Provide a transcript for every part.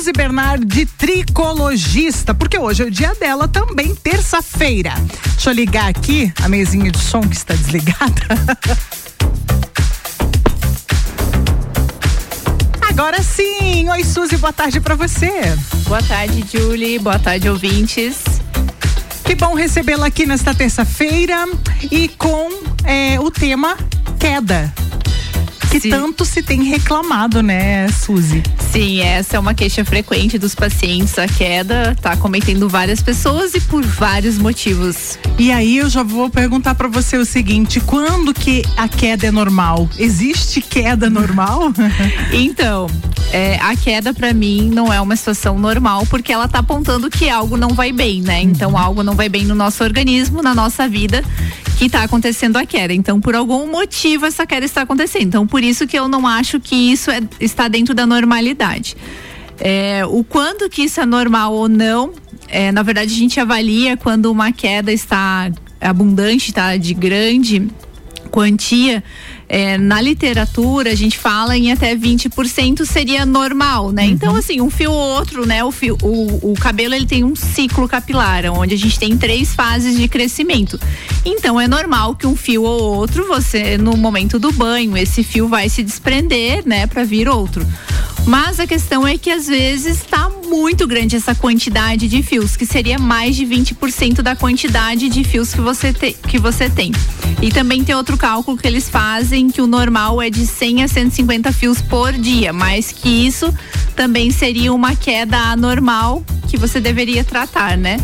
Suzy Bernardi, tricologista, porque hoje é o dia dela também, terça-feira. Deixa eu ligar aqui a mesinha de som que está desligada. Agora sim! Oi, Suzy, boa tarde para você. Boa tarde, Julie. Boa tarde, ouvintes. Que bom recebê-la aqui nesta terça-feira e com é, o tema queda que Sim. tanto se tem reclamado, né, Suzy? Sim, essa é uma queixa frequente dos pacientes. A queda tá cometendo várias pessoas e por vários motivos. E aí eu já vou perguntar para você o seguinte: quando que a queda é normal? Existe queda normal? então, é, a queda para mim não é uma situação normal porque ela tá apontando que algo não vai bem, né? Então algo não vai bem no nosso organismo, na nossa vida que está acontecendo a queda. Então, por algum motivo, essa queda está acontecendo. Então, por isso que eu não acho que isso é, está dentro da normalidade. É, o quando que isso é normal ou não, é, na verdade, a gente avalia quando uma queda está abundante, está de grande quantia é, na literatura a gente fala em até 20% seria normal, né? Uhum. Então, assim, um fio ou outro, né? O, fio, o, o cabelo ele tem um ciclo capilar, onde a gente tem três fases de crescimento. Então é normal que um fio ou outro, você, no momento do banho, esse fio vai se desprender, né, para vir outro. Mas a questão é que às vezes está muito grande essa quantidade de fios, que seria mais de 20% da quantidade de fios que você, te, que você tem. E também tem outro cálculo que eles fazem que o normal é de 100 a 150 fios por dia, mas que isso também seria uma queda anormal que você deveria tratar, né?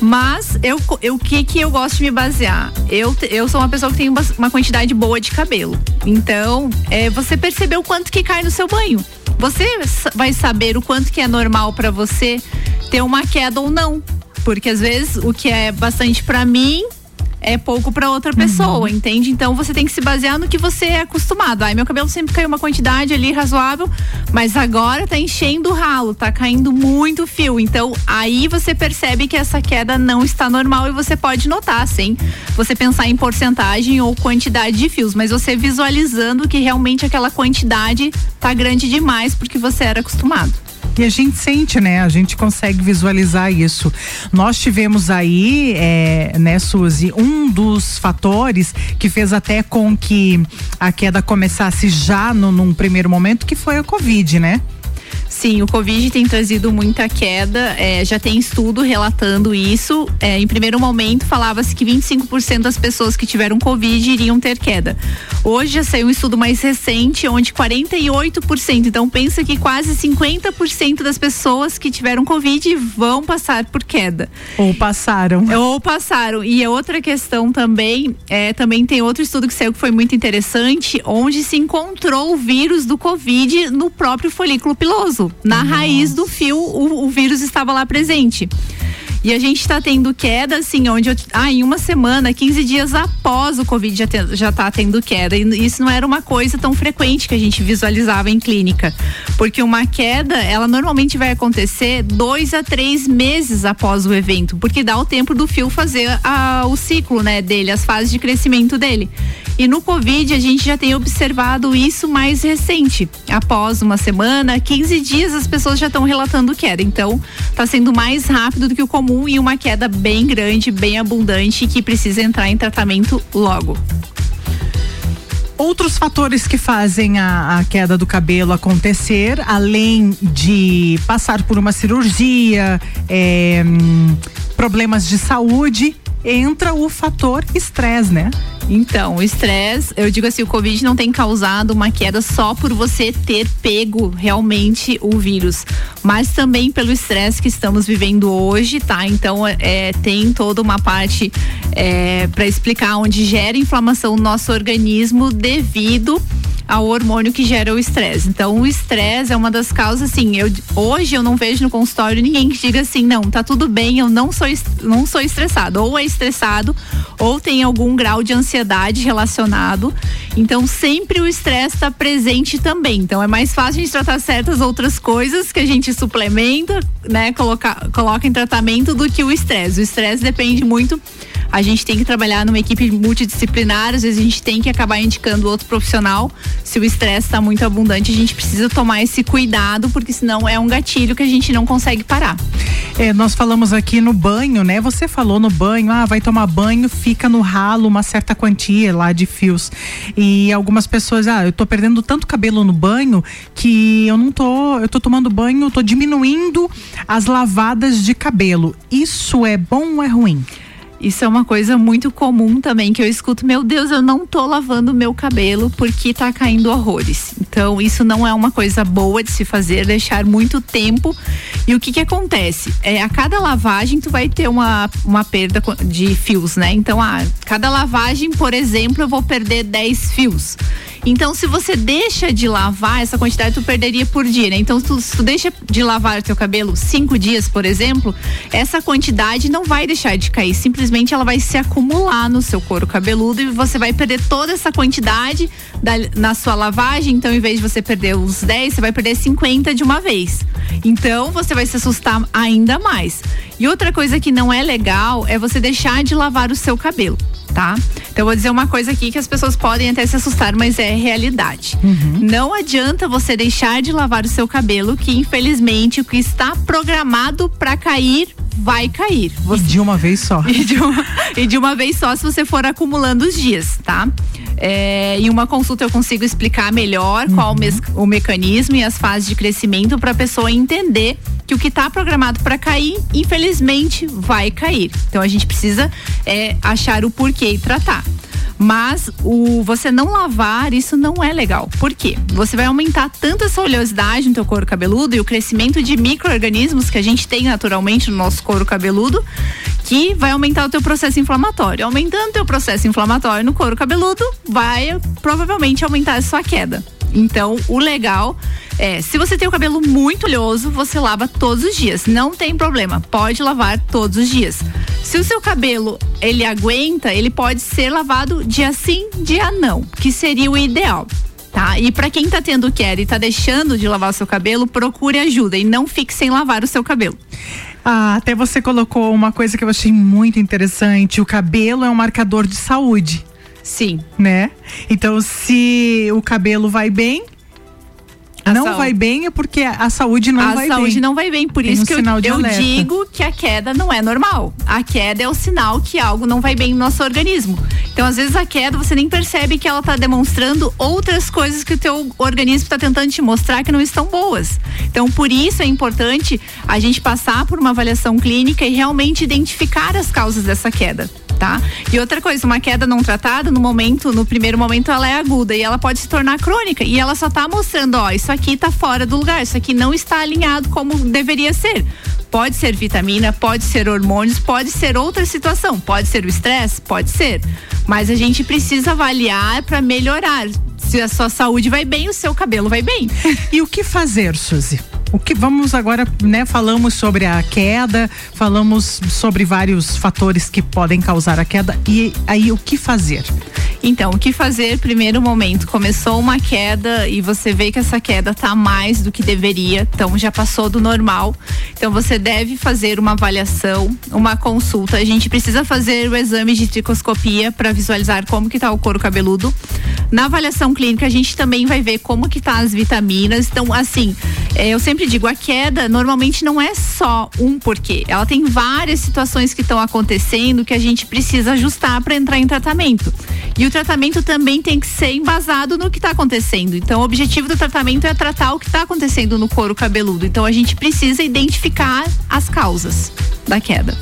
Mas eu, eu, o que que eu gosto de me basear? Eu, eu sou uma pessoa que tem uma, uma quantidade boa de cabelo. Então, é, você percebeu quanto que cai no seu banho. Você vai saber o quanto que é normal para você ter uma queda ou não. Porque às vezes o que é bastante para mim é pouco para outra pessoa, uhum. entende? Então você tem que se basear no que você é acostumado. Ai, meu cabelo sempre caiu uma quantidade ali razoável, mas agora tá enchendo o ralo, tá caindo muito fio. Então aí você percebe que essa queda não está normal e você pode notar, sem você pensar em porcentagem ou quantidade de fios, mas você visualizando que realmente aquela quantidade tá grande demais porque você era acostumado. E a gente sente, né? A gente consegue visualizar isso. Nós tivemos aí, é, né, Suzy, um dos fatores que fez até com que a queda começasse já no, num primeiro momento, que foi a Covid, né? Sim, o Covid tem trazido muita queda. É, já tem estudo relatando isso. É, em primeiro momento, falava-se que 25% das pessoas que tiveram Covid iriam ter queda. Hoje já saiu um estudo mais recente, onde 48%. Então, pensa que quase 50% das pessoas que tiveram Covid vão passar por queda. Ou passaram. Ou passaram. E a outra questão também, é, também tem outro estudo que saiu que foi muito interessante, onde se encontrou o vírus do Covid no próprio folículo piloso na Nossa. raiz do fio, o, o vírus estava lá presente. E a gente está tendo queda, assim, onde eu, ah, em uma semana, 15 dias após o Covid já, te, já tá tendo queda. E isso não era uma coisa tão frequente que a gente visualizava em clínica. Porque uma queda, ela normalmente vai acontecer dois a três meses após o evento, porque dá o tempo do fio fazer a, o ciclo, né, dele, as fases de crescimento dele. E no Covid a gente já tem observado isso mais recente. Após uma semana, 15 dias, as pessoas já estão relatando queda. Então, está sendo mais rápido do que o comum e uma queda bem grande, bem abundante que precisa entrar em tratamento logo. Outros fatores que fazem a, a, queda do cabelo acontecer, além de passar por uma cirurgia, é, problemas de saúde, entra o fator estresse, né? Então, o estresse, eu digo assim, o Covid não tem causado uma queda só por você ter pego realmente o vírus, mas também pelo estresse que estamos vivendo hoje, tá? Então, é, tem toda uma parte é, para explicar onde gera inflamação no nosso organismo devido ao hormônio que gera o estresse. Então, o estresse é uma das causas, assim, eu, hoje eu não vejo no consultório ninguém que diga assim, não, tá tudo bem, eu não sou, não sou estressado. Ou é estressado, ou tem algum grau de ansiedade relacionado. Então, sempre o estresse está presente também. Então, é mais fácil a gente tratar certas outras coisas que a gente suplementa, né, coloca, coloca em tratamento do que o estresse. O estresse depende muito a gente tem que trabalhar numa equipe multidisciplinar, às vezes a gente tem que acabar indicando outro profissional. Se o estresse está muito abundante, a gente precisa tomar esse cuidado, porque senão é um gatilho que a gente não consegue parar. É, nós falamos aqui no banho, né? Você falou no banho, ah, vai tomar banho, fica no ralo uma certa quantia lá de fios. E algumas pessoas, ah, eu tô perdendo tanto cabelo no banho que eu não tô, eu tô tomando banho, tô diminuindo as lavadas de cabelo. Isso é bom ou é ruim? Isso é uma coisa muito comum também que eu escuto, meu Deus, eu não tô lavando meu cabelo porque tá caindo horrores. Então, isso não é uma coisa boa de se fazer, deixar muito tempo. E o que que acontece? É, a cada lavagem tu vai ter uma, uma perda de fios, né? Então, a ah, cada lavagem, por exemplo, eu vou perder 10 fios. Então, se você deixa de lavar, essa quantidade tu perderia por dia, né? Então, tu, se tu deixa de lavar o teu cabelo cinco dias, por exemplo, essa quantidade não vai deixar de cair. Simplesmente ela vai se acumular no seu couro cabeludo e você vai perder toda essa quantidade da, na sua lavagem. Então, em vez de você perder os 10, você vai perder 50 de uma vez. Então, você vai se assustar ainda mais. E outra coisa que não é legal é você deixar de lavar o seu cabelo tá? Então eu vou dizer uma coisa aqui que as pessoas podem até se assustar, mas é realidade. Uhum. Não adianta você deixar de lavar o seu cabelo, que infelizmente o que está programado para cair vai cair. Você... E de uma vez só. E de uma, e de uma vez só se você for acumulando os dias, tá? É, em uma consulta eu consigo explicar melhor uhum. qual o, o mecanismo e as fases de crescimento para a pessoa entender que o que está programado para cair, infelizmente, vai cair. Então a gente precisa é, achar o porquê e tratar. Mas o você não lavar, isso não é legal. Por quê? Você vai aumentar tanto essa oleosidade no teu couro cabeludo e o crescimento de micro-organismos que a gente tem naturalmente no nosso couro cabeludo, que vai aumentar o teu processo inflamatório. Aumentando o teu processo inflamatório no couro cabeludo, vai provavelmente aumentar a sua queda. Então, o legal é, se você tem o cabelo muito oleoso, você lava todos os dias. Não tem problema, pode lavar todos os dias. Se o seu cabelo ele aguenta, ele pode ser lavado dia sim, dia não, que seria o ideal. Tá? E para quem tá tendo queda e tá deixando de lavar o seu cabelo, procure ajuda e não fique sem lavar o seu cabelo. Ah, até você colocou uma coisa que eu achei muito interessante. O cabelo é um marcador de saúde. Sim. Né? Então, se o cabelo vai bem, a não saúde. vai bem é porque a saúde não a vai bem. A saúde não vai bem, por Tem isso um que eu, eu digo que a queda não é normal. A queda é o sinal que algo não vai bem no nosso organismo. Então, às vezes a queda você nem percebe que ela está demonstrando outras coisas que o teu organismo está tentando te mostrar que não estão boas. Então, por isso é importante a gente passar por uma avaliação clínica e realmente identificar as causas dessa queda tá? E outra coisa, uma queda não tratada, no momento, no primeiro momento, ela é aguda e ela pode se tornar crônica. E ela só tá mostrando, ó, isso aqui tá fora do lugar, isso aqui não está alinhado como deveria ser. Pode ser vitamina, pode ser hormônios, pode ser outra situação, pode ser o estresse, pode ser. Mas a gente precisa avaliar para melhorar. Se a sua saúde vai bem, o seu cabelo vai bem. E o que fazer, Suzy? O que vamos agora, né? Falamos sobre a queda, falamos sobre vários fatores que podem causar a queda e aí o que fazer? Então, o que fazer? Primeiro momento, começou uma queda e você vê que essa queda está mais do que deveria, então já passou do normal. Então você deve fazer uma avaliação, uma consulta. A gente precisa fazer o exame de tricoscopia para visualizar como que está o couro cabeludo. Na avaliação clínica a gente também vai ver como que tá as vitaminas. Então, assim, é, eu sempre digo, a queda normalmente não é só um porquê. Ela tem várias situações que estão acontecendo que a gente precisa ajustar para entrar em tratamento. E o tratamento também tem que ser embasado no que está acontecendo. Então, o objetivo do tratamento é tratar o que está acontecendo no couro cabeludo. Então, a gente precisa identificar as causas da queda.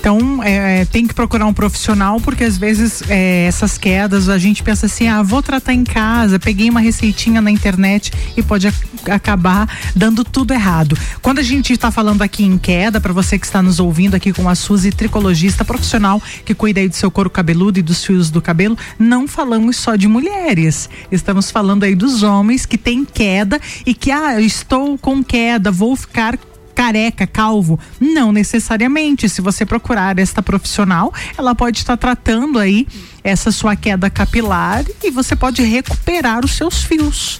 Então, é, tem que procurar um profissional, porque às vezes é, essas quedas a gente pensa assim: ah, vou tratar em casa, peguei uma receitinha na internet e pode ac acabar dando tudo errado. Quando a gente está falando aqui em queda, para você que está nos ouvindo aqui com a Suzy, tricologista profissional que cuida aí do seu couro cabeludo e dos fios do cabelo, não falamos só de mulheres. Estamos falando aí dos homens que têm queda e que, ah, estou com queda, vou ficar careca, calvo. Não necessariamente. Se você procurar esta profissional, ela pode estar tratando aí essa sua queda capilar e você pode recuperar os seus fios.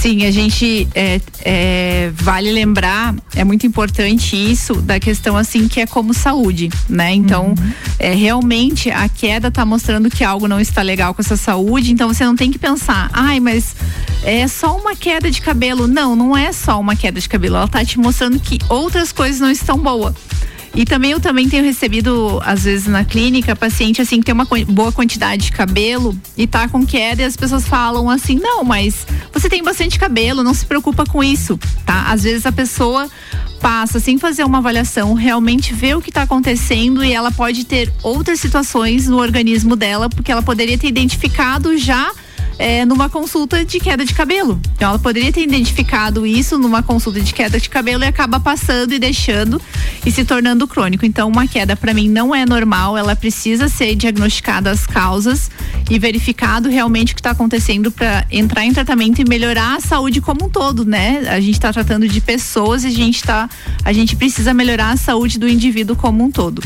Sim, a gente é, é, vale lembrar, é muito importante isso da questão assim que é como saúde, né? Então, uhum. é, realmente a queda está mostrando que algo não está legal com essa saúde, então você não tem que pensar, ai, mas é só uma queda de cabelo. Não, não é só uma queda de cabelo, ela está te mostrando que outras coisas não estão boas. E também eu também tenho recebido, às vezes, na clínica, paciente assim que tem uma boa quantidade de cabelo e tá com queda e as pessoas falam assim, não, mas você tem bastante cabelo, não se preocupa com isso, tá? Às vezes a pessoa passa sem fazer uma avaliação, realmente vê o que está acontecendo e ela pode ter outras situações no organismo dela, porque ela poderia ter identificado já é, numa consulta de queda de cabelo. Então ela poderia ter identificado isso numa consulta de queda de cabelo e acaba passando e deixando e se tornando crônico. Então uma queda para mim não é normal, ela precisa ser diagnosticada as causas e verificado realmente o que está acontecendo para entrar em tratamento e melhorar a saúde como um todo, né? A gente está tratando de pessoas e a gente tá, a gente precisa melhorar a saúde do indivíduo como um todo.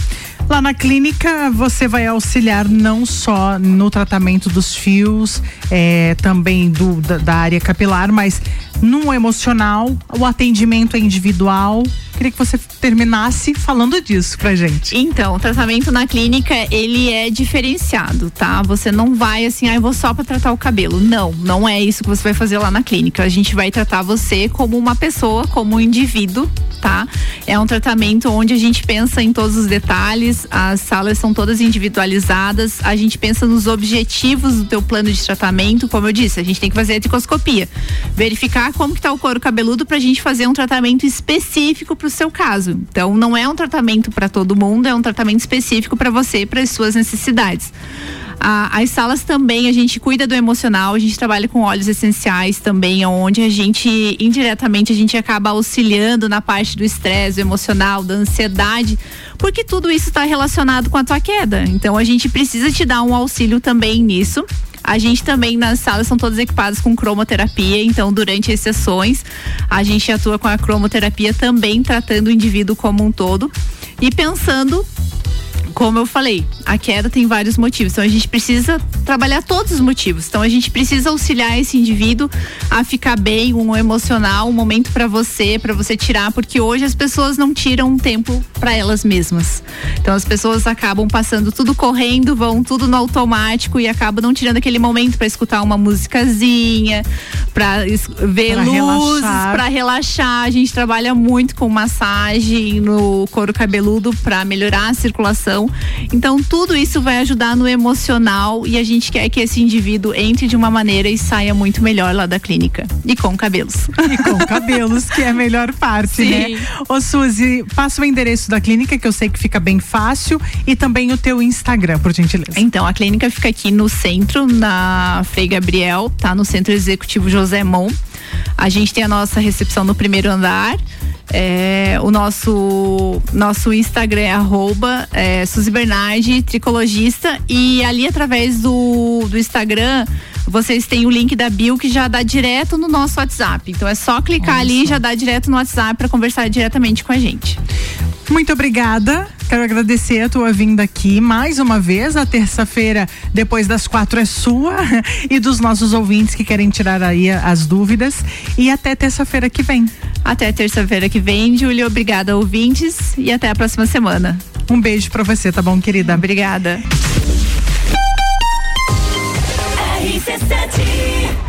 Lá na clínica você vai auxiliar não só no tratamento dos fios, é, também do, da, da área capilar, mas no emocional, o atendimento é individual. Queria que você terminasse falando disso pra gente. Então, o tratamento na clínica, ele é diferenciado, tá? Você não vai assim, ah, eu vou só pra tratar o cabelo. Não, não é isso que você vai fazer lá na clínica. A gente vai tratar você como uma pessoa, como um indivíduo, tá? É um tratamento onde a gente pensa em todos os detalhes, as salas são todas individualizadas, a gente pensa nos objetivos do teu plano de tratamento, como eu disse, a gente tem que fazer a tricoscopia, verificar como que tá o couro cabeludo pra gente fazer um tratamento específico pro seu caso. Então não é um tratamento para todo mundo, é um tratamento específico para você, para as suas necessidades. as salas também a gente cuida do emocional, a gente trabalha com óleos essenciais também, onde a gente indiretamente a gente acaba auxiliando na parte do estresse emocional, da ansiedade, porque tudo isso está relacionado com a tua queda. Então a gente precisa te dar um auxílio também nisso. A gente também nas salas são todas equipadas com cromoterapia, então durante as sessões a gente atua com a cromoterapia também tratando o indivíduo como um todo. E pensando como eu falei, a queda tem vários motivos. Então a gente precisa trabalhar todos os motivos. Então a gente precisa auxiliar esse indivíduo a ficar bem, um emocional, um momento para você, para você tirar, porque hoje as pessoas não tiram um tempo para elas mesmas. Então as pessoas acabam passando tudo correndo, vão tudo no automático e acabam não tirando aquele momento para escutar uma musicazinha, para ver pra luzes, para relaxar. A gente trabalha muito com massagem no couro cabeludo para melhorar a circulação então, tudo isso vai ajudar no emocional e a gente quer que esse indivíduo entre de uma maneira e saia muito melhor lá da clínica. E com cabelos. E com cabelos, que é a melhor parte, né? Sim. né? Ô, Suzy, passa o endereço da clínica, que eu sei que fica bem fácil, e também o teu Instagram, por gentileza. Então, a clínica fica aqui no centro, na Frei Gabriel, tá no Centro Executivo José Mon. A gente tem a nossa recepção no primeiro andar. É, o nosso nosso Instagram é arroba é, Suzy Bernardi, tricologista, e ali através do, do Instagram vocês têm o link da Bill que já dá direto no nosso WhatsApp. Então é só clicar Nossa. ali e já dá direto no WhatsApp para conversar diretamente com a gente. Muito obrigada. Quero agradecer a tua vinda aqui mais uma vez. A terça-feira, depois das quatro, é sua e dos nossos ouvintes que querem tirar aí as dúvidas. E até terça-feira que vem. Até terça-feira que vem, Júlia. Obrigada, ouvintes. E até a próxima semana. Um beijo para você, tá bom, querida? Obrigada. RC7